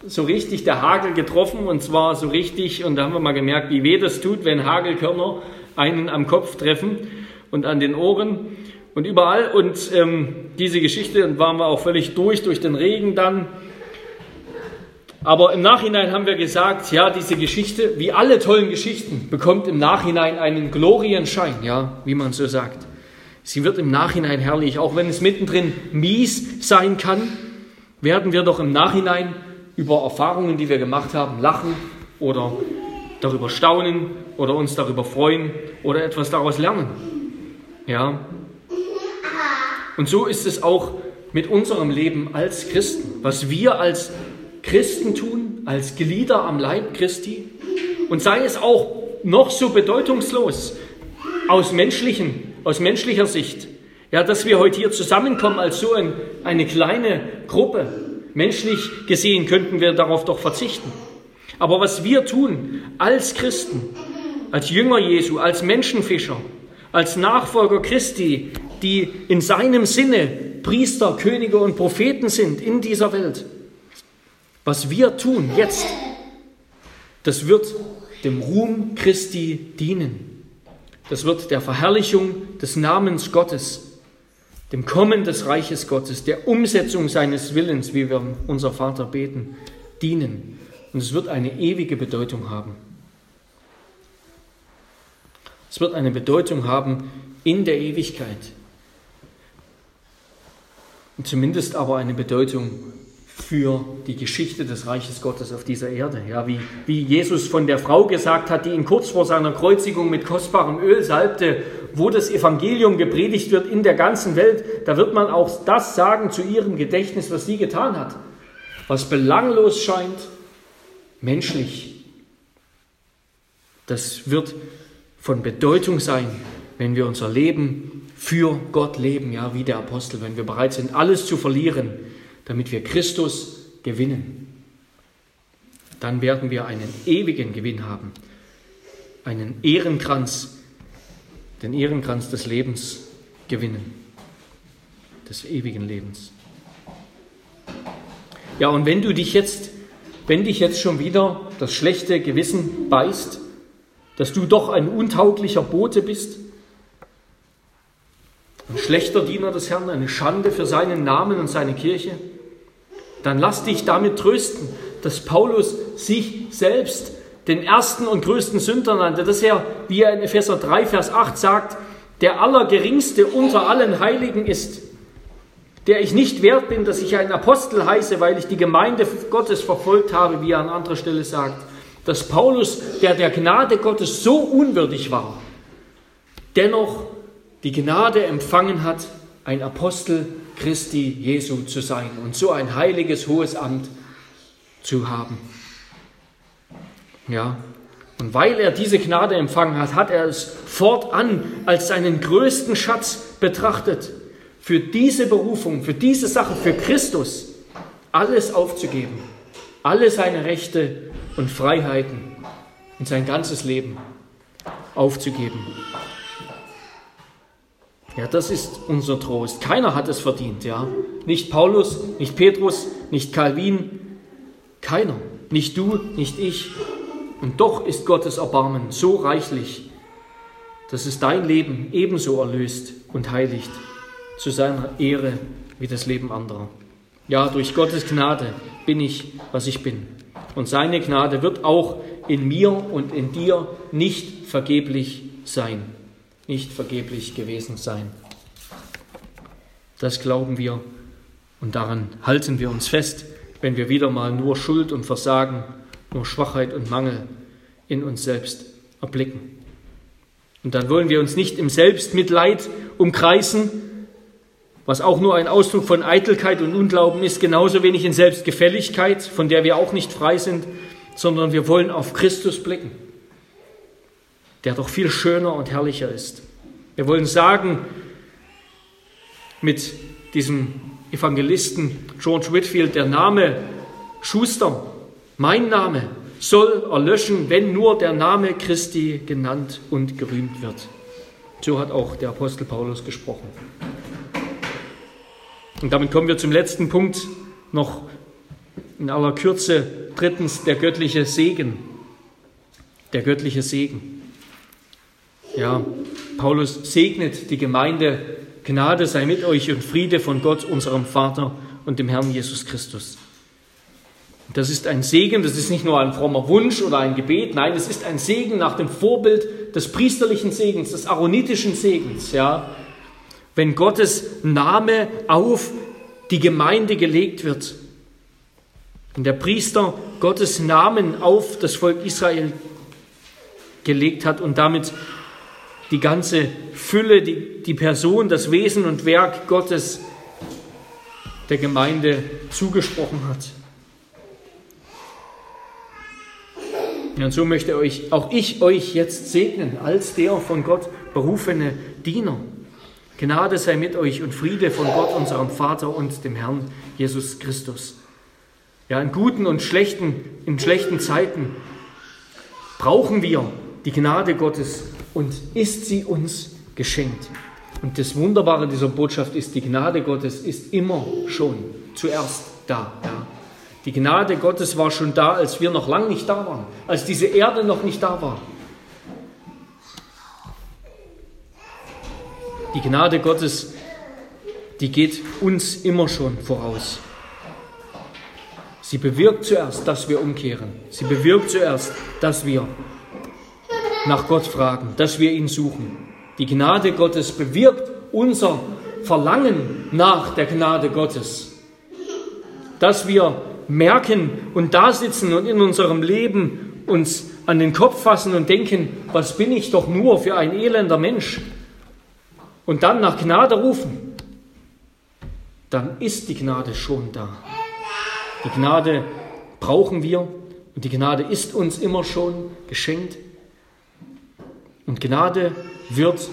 so richtig der Hagel getroffen und zwar so richtig und da haben wir mal gemerkt, wie weh das tut, wenn Hagelkörner einen am Kopf treffen und an den Ohren und überall. Und ähm, diese Geschichte waren wir auch völlig durch, durch den Regen dann. Aber im Nachhinein haben wir gesagt, ja, diese Geschichte, wie alle tollen Geschichten, bekommt im Nachhinein einen Glorienschein, ja, wie man so sagt. Sie wird im Nachhinein herrlich, auch wenn es mittendrin mies sein kann, werden wir doch im Nachhinein über Erfahrungen, die wir gemacht haben, lachen oder darüber staunen oder uns darüber freuen oder etwas daraus lernen. Ja, und so ist es auch mit unserem Leben als Christen. Was wir als Christen tun, als Glieder am Leib Christi, und sei es auch noch so bedeutungslos aus, menschlichen, aus menschlicher Sicht, ja, dass wir heute hier zusammenkommen als so ein, eine kleine Gruppe. Menschlich gesehen könnten wir darauf doch verzichten. Aber was wir tun als Christen, als Jünger Jesu, als Menschenfischer, als Nachfolger Christi, die in seinem Sinne Priester, Könige und Propheten sind in dieser Welt. Was wir tun jetzt, das wird dem Ruhm Christi dienen. Das wird der Verherrlichung des Namens Gottes, dem Kommen des Reiches Gottes, der Umsetzung seines Willens, wie wir unser Vater beten, dienen. Und es wird eine ewige Bedeutung haben. Es wird eine Bedeutung haben in der Ewigkeit und zumindest aber eine Bedeutung für die Geschichte des Reiches Gottes auf dieser Erde. Ja, wie, wie Jesus von der Frau gesagt hat, die ihn kurz vor seiner Kreuzigung mit kostbarem Öl salbte, wo das Evangelium gepredigt wird in der ganzen Welt, da wird man auch das sagen zu ihrem Gedächtnis, was sie getan hat. Was belanglos scheint, menschlich, das wird von Bedeutung sein, wenn wir unser Leben für Gott leben, ja, wie der Apostel, wenn wir bereit sind, alles zu verlieren, damit wir Christus gewinnen. Dann werden wir einen ewigen Gewinn haben, einen Ehrenkranz, den Ehrenkranz des Lebens gewinnen, des ewigen Lebens. Ja, und wenn du dich jetzt, wenn dich jetzt schon wieder das schlechte Gewissen beißt, dass du doch ein untauglicher Bote bist, ein schlechter Diener des Herrn, eine Schande für seinen Namen und seine Kirche, dann lass dich damit trösten, dass Paulus sich selbst den ersten und größten Sünder nannte, dass er, wie er in Epheser 3, Vers 8 sagt, der allergeringste unter allen Heiligen ist, der ich nicht wert bin, dass ich ein Apostel heiße, weil ich die Gemeinde Gottes verfolgt habe, wie er an anderer Stelle sagt, dass Paulus, der der Gnade Gottes so unwürdig war, dennoch die Gnade empfangen hat, ein Apostel Christi Jesu zu sein und so ein heiliges, hohes Amt zu haben. Ja, und weil er diese Gnade empfangen hat, hat er es fortan als seinen größten Schatz betrachtet, für diese Berufung, für diese Sache, für Christus alles aufzugeben, alle seine Rechte und Freiheiten und sein ganzes Leben aufzugeben. Ja, das ist unser Trost. Keiner hat es verdient, ja. Nicht Paulus, nicht Petrus, nicht Calvin, keiner. Nicht du, nicht ich. Und doch ist Gottes Erbarmen so reichlich, dass es dein Leben ebenso erlöst und heiligt, zu seiner Ehre wie das Leben anderer. Ja, durch Gottes Gnade bin ich, was ich bin. Und seine Gnade wird auch in mir und in dir nicht vergeblich sein nicht vergeblich gewesen sein. Das glauben wir und daran halten wir uns fest, wenn wir wieder mal nur Schuld und Versagen, nur Schwachheit und Mangel in uns selbst erblicken. Und dann wollen wir uns nicht im Selbstmitleid umkreisen, was auch nur ein Ausdruck von Eitelkeit und Unglauben ist, genauso wenig in Selbstgefälligkeit, von der wir auch nicht frei sind, sondern wir wollen auf Christus blicken, der doch viel schöner und herrlicher ist. Wir wollen sagen, mit diesem Evangelisten George Whitfield, der Name Schuster, mein Name, soll erlöschen, wenn nur der Name Christi genannt und gerühmt wird. So hat auch der Apostel Paulus gesprochen. Und damit kommen wir zum letzten Punkt, noch in aller Kürze. Drittens, der göttliche Segen. Der göttliche Segen. Ja, Paulus segnet die Gemeinde. Gnade sei mit euch und Friede von Gott, unserem Vater und dem Herrn Jesus Christus. Das ist ein Segen, das ist nicht nur ein frommer Wunsch oder ein Gebet, nein, es ist ein Segen nach dem Vorbild des priesterlichen Segens, des aaronitischen Segens, ja. Wenn Gottes Name auf die Gemeinde gelegt wird, wenn der Priester Gottes Namen auf das Volk Israel gelegt hat und damit die ganze Fülle, die, die Person, das Wesen und Werk Gottes der Gemeinde zugesprochen hat. Und so möchte euch, auch ich euch jetzt segnen als der von Gott berufene Diener. Gnade sei mit euch und Friede von Gott, unserem Vater und dem Herrn Jesus Christus. Ja, in guten und schlechten, in schlechten Zeiten brauchen wir die Gnade Gottes und ist sie uns geschenkt. Und das Wunderbare dieser Botschaft ist, die Gnade Gottes ist immer schon zuerst da. Ja. Die Gnade Gottes war schon da, als wir noch lange nicht da waren, als diese Erde noch nicht da war. Die Gnade Gottes, die geht uns immer schon voraus. Sie bewirkt zuerst, dass wir umkehren. Sie bewirkt zuerst, dass wir nach Gott fragen, dass wir ihn suchen. Die Gnade Gottes bewirkt unser Verlangen nach der Gnade Gottes. Dass wir merken und da sitzen und in unserem Leben uns an den Kopf fassen und denken, was bin ich doch nur für ein elender Mensch? Und dann nach Gnade rufen, dann ist die Gnade schon da. Die Gnade brauchen wir und die Gnade ist uns immer schon geschenkt. Und Gnade wird,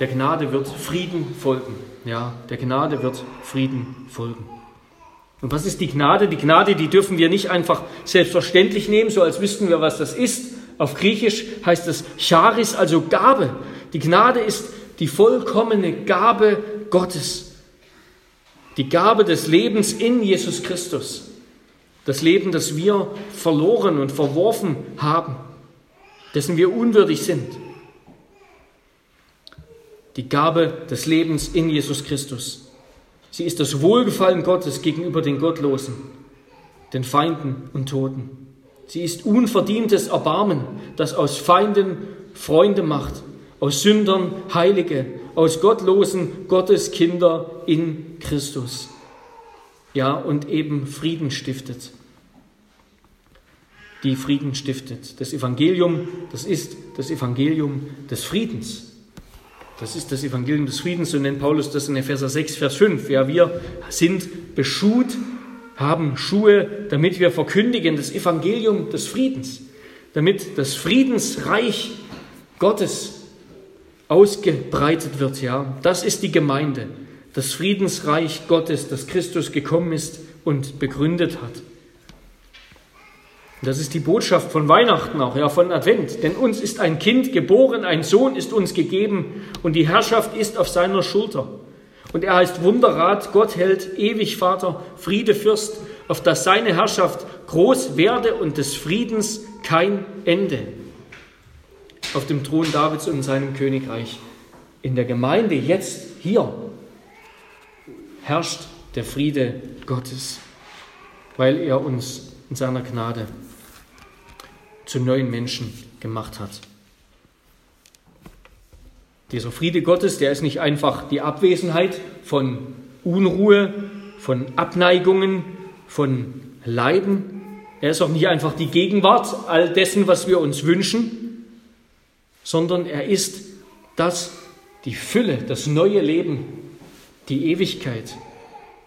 der Gnade wird Frieden folgen. Ja, der Gnade wird Frieden folgen. Und was ist die Gnade? Die Gnade, die dürfen wir nicht einfach selbstverständlich nehmen, so als wüssten wir, was das ist. Auf Griechisch heißt es Charis, also Gabe. Die Gnade ist die vollkommene Gabe Gottes. Die Gabe des Lebens in Jesus Christus. Das Leben, das wir verloren und verworfen haben, dessen wir unwürdig sind. Die Gabe des Lebens in Jesus Christus. Sie ist das Wohlgefallen Gottes gegenüber den Gottlosen, den Feinden und Toten. Sie ist unverdientes Erbarmen, das aus Feinden Freunde macht, aus Sündern Heilige, aus Gottlosen Gottes Kinder in Christus. Ja, und eben Frieden stiftet. Die Frieden stiftet. Das Evangelium, das ist das Evangelium des Friedens. Das ist das Evangelium des Friedens, so nennt Paulus das in Epheser 6, Vers 5. Ja, wir sind beschut, haben Schuhe, damit wir verkündigen das Evangelium des Friedens, damit das Friedensreich Gottes ausgebreitet wird. Ja, das ist die Gemeinde, das Friedensreich Gottes, das Christus gekommen ist und begründet hat. Das ist die Botschaft von Weihnachten auch, ja, von Advent. Denn uns ist ein Kind geboren, ein Sohn ist uns gegeben und die Herrschaft ist auf seiner Schulter. Und er heißt Wunderrat, Gott hält, ewig Vater, Friede Fürst, auf dass seine Herrschaft groß werde und des Friedens kein Ende. Auf dem Thron Davids und seinem Königreich. In der Gemeinde jetzt hier herrscht der Friede Gottes, weil er uns in seiner Gnade zu neuen Menschen gemacht hat. Dieser Friede Gottes, der ist nicht einfach die Abwesenheit von Unruhe, von Abneigungen, von Leiden. Er ist auch nicht einfach die Gegenwart all dessen, was wir uns wünschen, sondern er ist das, die Fülle, das neue Leben, die Ewigkeit,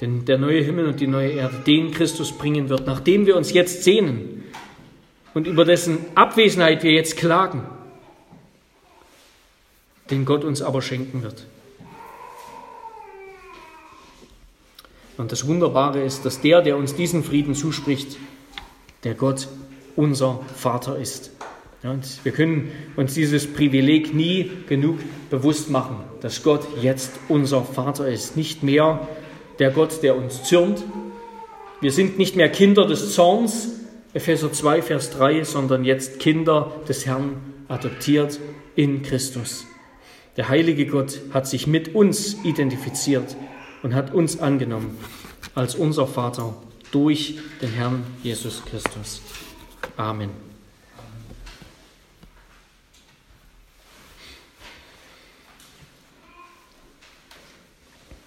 denn der neue Himmel und die neue Erde, den Christus bringen wird, nachdem wir uns jetzt sehnen und über dessen Abwesenheit wir jetzt klagen, den Gott uns aber schenken wird. Und das Wunderbare ist, dass der, der uns diesen Frieden zuspricht, der Gott unser Vater ist. Und wir können uns dieses Privileg nie genug bewusst machen, dass Gott jetzt unser Vater ist. Nicht mehr der Gott, der uns zürnt. Wir sind nicht mehr Kinder des Zorns, Epheser 2, Vers 3, sondern jetzt Kinder des Herrn, adoptiert in Christus. Der heilige Gott hat sich mit uns identifiziert und hat uns angenommen als unser Vater durch den Herrn Jesus Christus. Amen.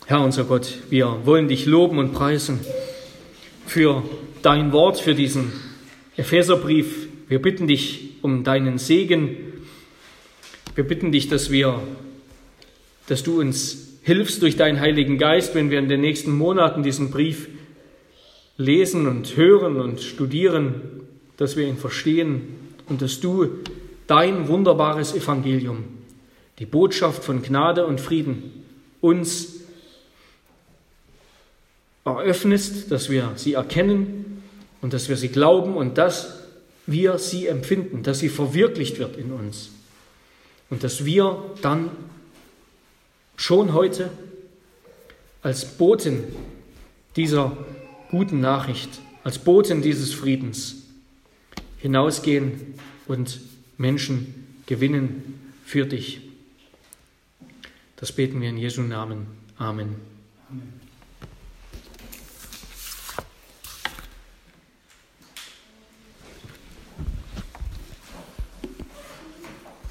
Herr unser Gott, wir wollen dich loben und preisen für dein Wort, für diesen Epheserbrief. Wir bitten dich um deinen Segen. Wir bitten dich, dass wir, dass du uns hilfst durch deinen Heiligen Geist, wenn wir in den nächsten Monaten diesen Brief lesen und hören und studieren, dass wir ihn verstehen und dass du dein wunderbares Evangelium, die Botschaft von Gnade und Frieden uns eröffnest, dass wir sie erkennen und dass wir sie glauben und dass wir sie empfinden, dass sie verwirklicht wird in uns und dass wir dann schon heute als Boten dieser guten Nachricht, als Boten dieses Friedens hinausgehen und Menschen gewinnen für dich. Das beten wir in Jesu Namen. Amen.